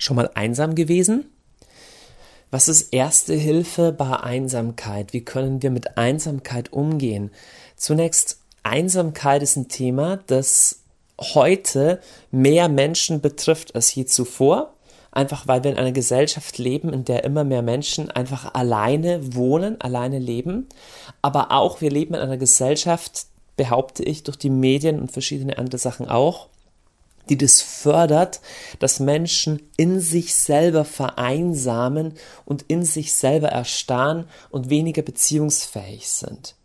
Schon mal einsam gewesen? Was ist erste Hilfe bei Einsamkeit? Wie können wir mit Einsamkeit umgehen? Zunächst, Einsamkeit ist ein Thema, das heute mehr Menschen betrifft als je zuvor. Einfach weil wir in einer Gesellschaft leben, in der immer mehr Menschen einfach alleine wohnen, alleine leben. Aber auch wir leben in einer Gesellschaft, behaupte ich, durch die Medien und verschiedene andere Sachen auch, die das fördert, dass Menschen in sich selber vereinsamen und in sich selber erstarren und weniger beziehungsfähig sind.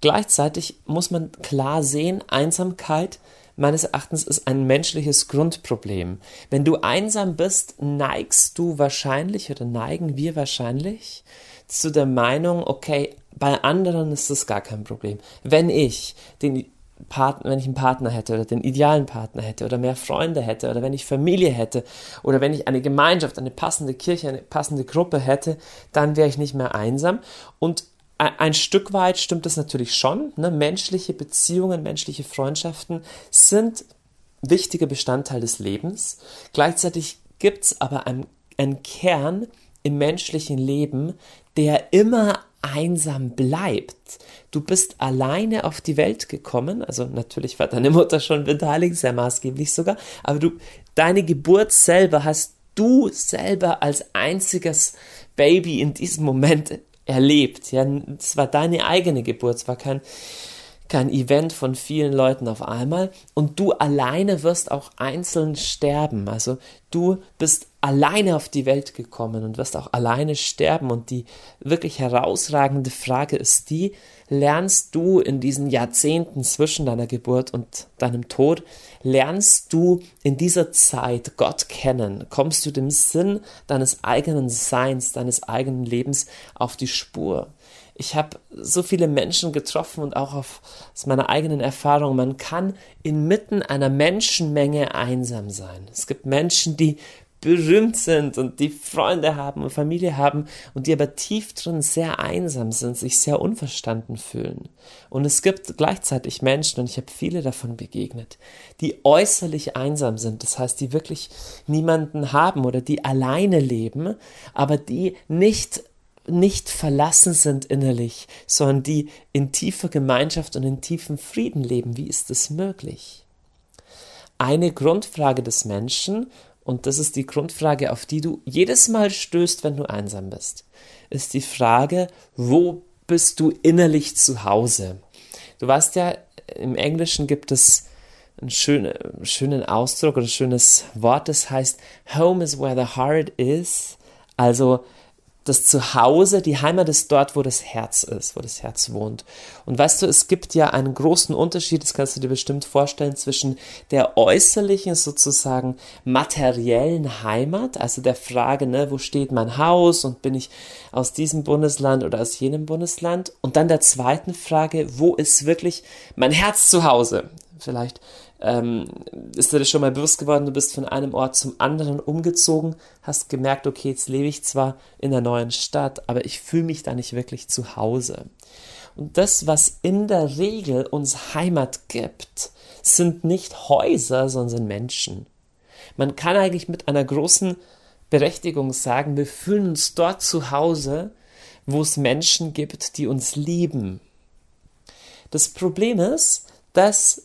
Gleichzeitig muss man klar sehen, Einsamkeit meines Erachtens ist ein menschliches Grundproblem. Wenn du einsam bist, neigst du wahrscheinlich oder neigen wir wahrscheinlich zu der Meinung, okay, bei anderen ist das gar kein Problem. Wenn ich den Partner, wenn ich einen Partner hätte oder den idealen Partner hätte oder mehr Freunde hätte oder wenn ich Familie hätte oder wenn ich eine Gemeinschaft, eine passende Kirche, eine passende Gruppe hätte, dann wäre ich nicht mehr einsam. Und ein Stück weit stimmt das natürlich schon. Ne? Menschliche Beziehungen, menschliche Freundschaften sind wichtiger Bestandteil des Lebens. Gleichzeitig gibt es aber einen, einen Kern im menschlichen Leben, der immer einsam bleibt. Du bist alleine auf die Welt gekommen, also natürlich war deine Mutter schon beteiligt, sehr maßgeblich sogar, aber du, deine Geburt selber hast du selber als einziges Baby in diesem Moment erlebt. Ja, es war deine eigene Geburt, es war kein, kein Event von vielen Leuten auf einmal und du alleine wirst auch einzeln sterben. Also du bist alleine auf die Welt gekommen und wirst auch alleine sterben. Und die wirklich herausragende Frage ist die, lernst du in diesen Jahrzehnten zwischen deiner Geburt und deinem Tod, lernst du in dieser Zeit Gott kennen? Kommst du dem Sinn deines eigenen Seins, deines eigenen Lebens auf die Spur? Ich habe so viele Menschen getroffen und auch auf, aus meiner eigenen Erfahrung, man kann inmitten einer Menschenmenge einsam sein. Es gibt Menschen, die berühmt sind und die Freunde haben und Familie haben und die aber tief drin sehr einsam sind, sich sehr unverstanden fühlen. Und es gibt gleichzeitig Menschen, und ich habe viele davon begegnet, die äußerlich einsam sind, das heißt, die wirklich niemanden haben oder die alleine leben, aber die nicht nicht verlassen sind innerlich, sondern die in tiefer Gemeinschaft und in tiefem Frieden leben. Wie ist das möglich? Eine Grundfrage des Menschen, und das ist die Grundfrage, auf die du jedes Mal stößt, wenn du einsam bist, ist die Frage, wo bist du innerlich zu Hause? Du weißt ja, im Englischen gibt es einen schönen, schönen Ausdruck oder ein schönes Wort, das heißt, Home is where the heart is. Also das Zuhause, die Heimat ist dort, wo das Herz ist, wo das Herz wohnt. Und weißt du, es gibt ja einen großen Unterschied, das kannst du dir bestimmt vorstellen, zwischen der äußerlichen, sozusagen materiellen Heimat, also der Frage, ne, wo steht mein Haus und bin ich aus diesem Bundesland oder aus jenem Bundesland, und dann der zweiten Frage, wo ist wirklich mein Herz zu Hause? Vielleicht ähm, ist dir das schon mal bewusst geworden, du bist von einem Ort zum anderen umgezogen, hast gemerkt, okay, jetzt lebe ich zwar in der neuen Stadt, aber ich fühle mich da nicht wirklich zu Hause. Und das, was in der Regel uns Heimat gibt, sind nicht Häuser, sondern Menschen. Man kann eigentlich mit einer großen Berechtigung sagen, wir fühlen uns dort zu Hause, wo es Menschen gibt, die uns lieben. Das Problem ist, dass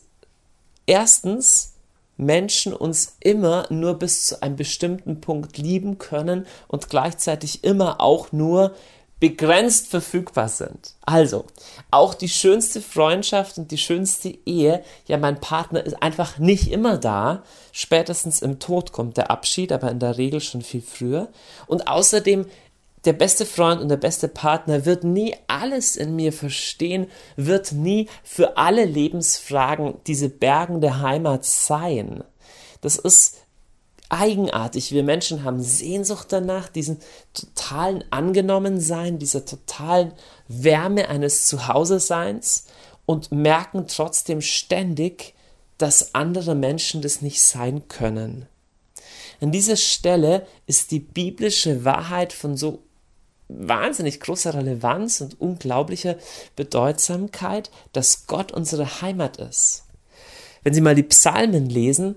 erstens Menschen uns immer nur bis zu einem bestimmten Punkt lieben können und gleichzeitig immer auch nur begrenzt verfügbar sind. Also, auch die schönste Freundschaft und die schönste Ehe, ja, mein Partner ist einfach nicht immer da. Spätestens im Tod kommt der Abschied, aber in der Regel schon viel früher. Und außerdem der beste Freund und der beste Partner wird nie alles in mir verstehen, wird nie für alle Lebensfragen diese bergende Heimat sein. Das ist eigenartig. Wir Menschen haben Sehnsucht danach, diesen totalen Angenommensein, dieser totalen Wärme eines Zuhause-Seins und merken trotzdem ständig, dass andere Menschen das nicht sein können. An dieser Stelle ist die biblische Wahrheit von so wahnsinnig großer Relevanz und unglaublicher Bedeutsamkeit, dass Gott unsere Heimat ist. Wenn Sie mal die Psalmen lesen,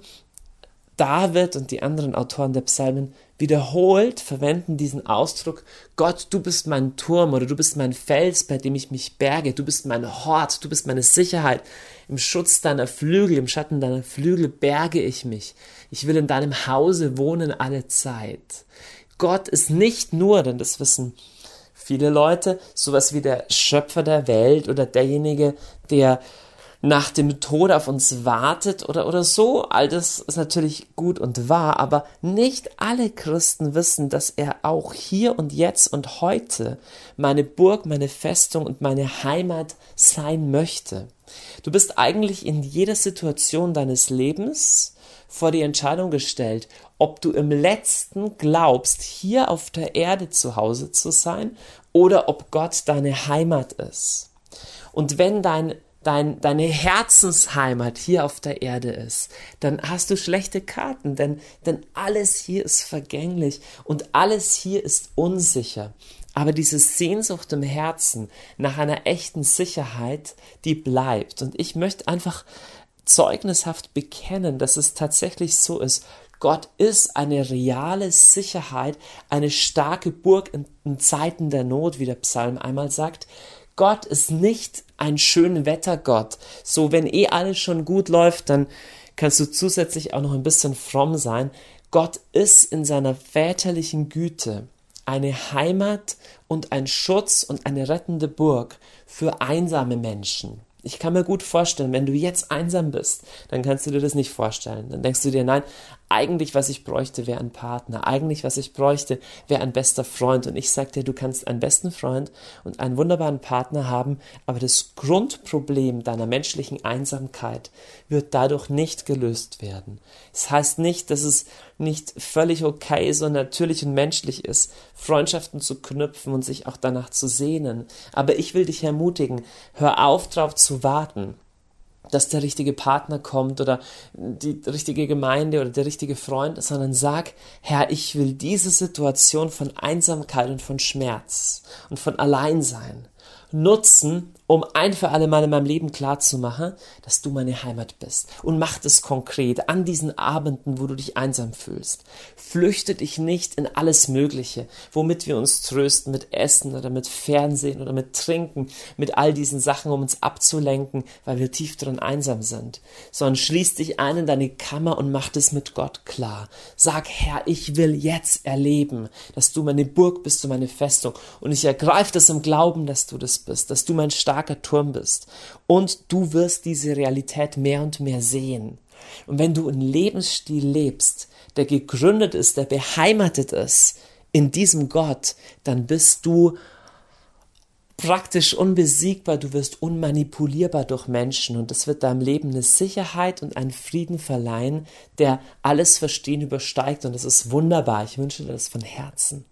David und die anderen Autoren der Psalmen wiederholt verwenden diesen Ausdruck, Gott, du bist mein Turm oder du bist mein Fels, bei dem ich mich berge, du bist mein Hort, du bist meine Sicherheit. Im Schutz deiner Flügel, im Schatten deiner Flügel berge ich mich. Ich will in deinem Hause wohnen alle Zeit. Gott ist nicht nur, denn das wissen viele Leute, sowas wie der Schöpfer der Welt oder derjenige, der nach dem Tod auf uns wartet oder, oder so. All das ist natürlich gut und wahr, aber nicht alle Christen wissen, dass er auch hier und jetzt und heute meine Burg, meine Festung und meine Heimat sein möchte. Du bist eigentlich in jeder Situation deines Lebens vor die Entscheidung gestellt, ob du im letzten glaubst, hier auf der Erde zu Hause zu sein oder ob Gott deine Heimat ist. Und wenn dein dein, deine Herzensheimat hier auf der Erde ist, dann hast du schlechte Karten, denn, denn alles hier ist vergänglich und alles hier ist unsicher. Aber diese Sehnsucht im Herzen nach einer echten Sicherheit, die bleibt. Und ich möchte einfach zeugnishaft bekennen, dass es tatsächlich so ist. Gott ist eine reale Sicherheit, eine starke Burg in, Zeiten der Not, wie der Psalm einmal sagt. Gott ist nicht ein Schönwettergott. So, wenn eh alles schon gut läuft, dann kannst du zusätzlich auch noch ein bisschen fromm sein. Gott ist in seiner väterlichen Güte eine Heimat und ein Schutz und eine rettende Burg für einsame Menschen. Ich kann mir gut vorstellen, wenn du jetzt einsam bist, dann kannst du dir das nicht vorstellen. Dann denkst du dir, nein, eigentlich, was ich bräuchte, wäre ein Partner. Eigentlich, was ich bräuchte, wäre ein bester Freund. Und ich sag dir, du kannst einen besten Freund und einen wunderbaren Partner haben, aber das Grundproblem deiner menschlichen Einsamkeit wird dadurch nicht gelöst werden. Das heißt nicht, dass es nicht völlig okay, so natürlich und menschlich ist, Freundschaften zu knüpfen und sich auch danach zu sehnen. Aber ich will dich ermutigen, hör auf, darauf zu warten dass der richtige Partner kommt oder die richtige Gemeinde oder der richtige Freund, sondern sag, Herr, ich will diese Situation von Einsamkeit und von Schmerz und von Alleinsein nutzen, um ein für alle Mal in meinem Leben klarzumachen, dass du meine Heimat bist. Und mach das konkret an diesen Abenden, wo du dich einsam fühlst. Flüchte dich nicht in alles Mögliche, womit wir uns trösten, mit Essen oder mit Fernsehen oder mit Trinken, mit all diesen Sachen, um uns abzulenken, weil wir tief drin einsam sind. Sondern schließ dich ein in deine Kammer und mach das mit Gott klar. Sag, Herr, ich will jetzt erleben, dass du meine Burg bist und meine Festung. Und ich ergreife das im Glauben, dass du das bist, dass du mein starker Turm bist. Und du wirst diese Realität mehr und mehr sehen. Und wenn du einen Lebensstil lebst, der gegründet ist, der beheimatet ist in diesem Gott, dann bist du praktisch unbesiegbar, du wirst unmanipulierbar durch Menschen und es wird deinem Leben eine Sicherheit und einen Frieden verleihen, der alles Verstehen übersteigt und das ist wunderbar. Ich wünsche dir das von Herzen.